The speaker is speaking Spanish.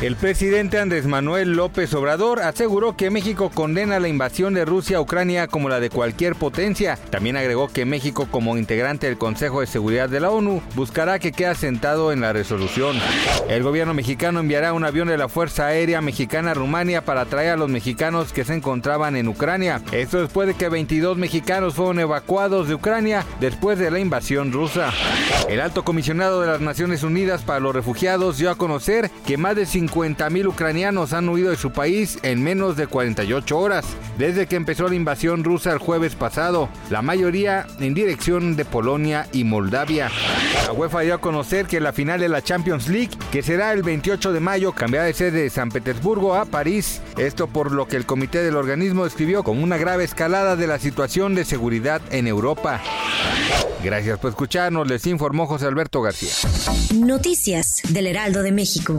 El presidente Andrés Manuel López Obrador aseguró que México condena la invasión de Rusia a Ucrania como la de cualquier potencia. También agregó que México como integrante del Consejo de Seguridad de la ONU buscará que quede sentado en la resolución. El gobierno mexicano enviará un avión de la Fuerza Aérea Mexicana a Rumania para traer a los mexicanos que se encontraban en Ucrania. Esto después de que 22 mexicanos fueron evacuados de Ucrania después de la invasión rusa. El alto comisionado de las Naciones Unidas para los Refugiados dio a conocer que más de 50.000 ucranianos han huido de su país en menos de 48 horas, desde que empezó la invasión rusa el jueves pasado, la mayoría en dirección de Polonia y Moldavia. La UEFA dio a conocer que la final de la Champions League, que será el 28 de mayo, cambiará de sede de San Petersburgo a París. Esto por lo que el comité del organismo describió como una grave escalada de la situación de seguridad en Europa. Gracias por escucharnos, les informó José Alberto García. Noticias del Heraldo de México.